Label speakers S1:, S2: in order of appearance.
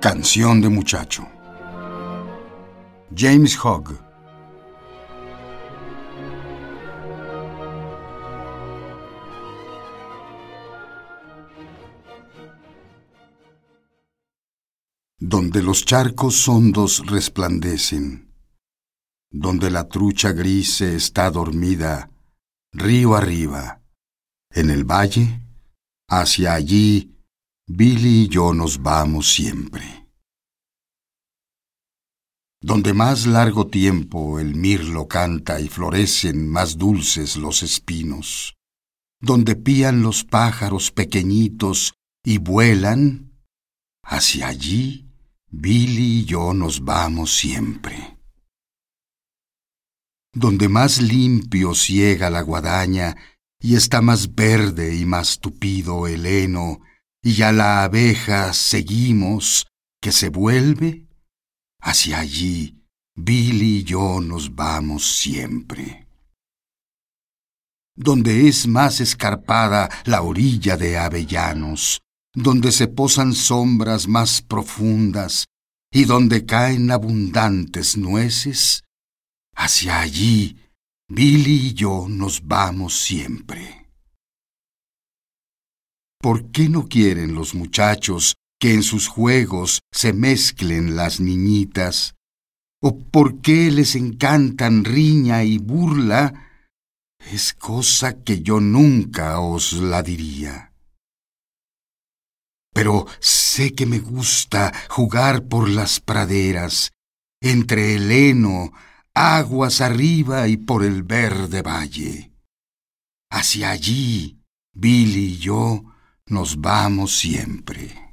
S1: Canción de muchacho. James Hogg. Donde los charcos hondos resplandecen, donde la trucha gris está dormida, río arriba, en el valle, hacia allí, Billy y yo nos vamos siempre. Donde más largo tiempo el mirlo canta y florecen más dulces los espinos, donde pían los pájaros pequeñitos y vuelan, hacia allí Billy y yo nos vamos siempre. Donde más limpio ciega la guadaña y está más verde y más tupido el heno, y a la abeja seguimos que se vuelve, hacia allí Billy y yo nos vamos siempre. Donde es más escarpada la orilla de Avellanos, donde se posan sombras más profundas y donde caen abundantes nueces, hacia allí Billy y yo nos vamos siempre. ¿Por qué no quieren los muchachos que en sus juegos se mezclen las niñitas? ¿O por qué les encantan riña y burla? Es cosa que yo nunca os la diría. Pero sé que me gusta jugar por las praderas, entre el heno, aguas arriba y por el verde valle. Hacia allí, Billy y yo, nos vamos siempre.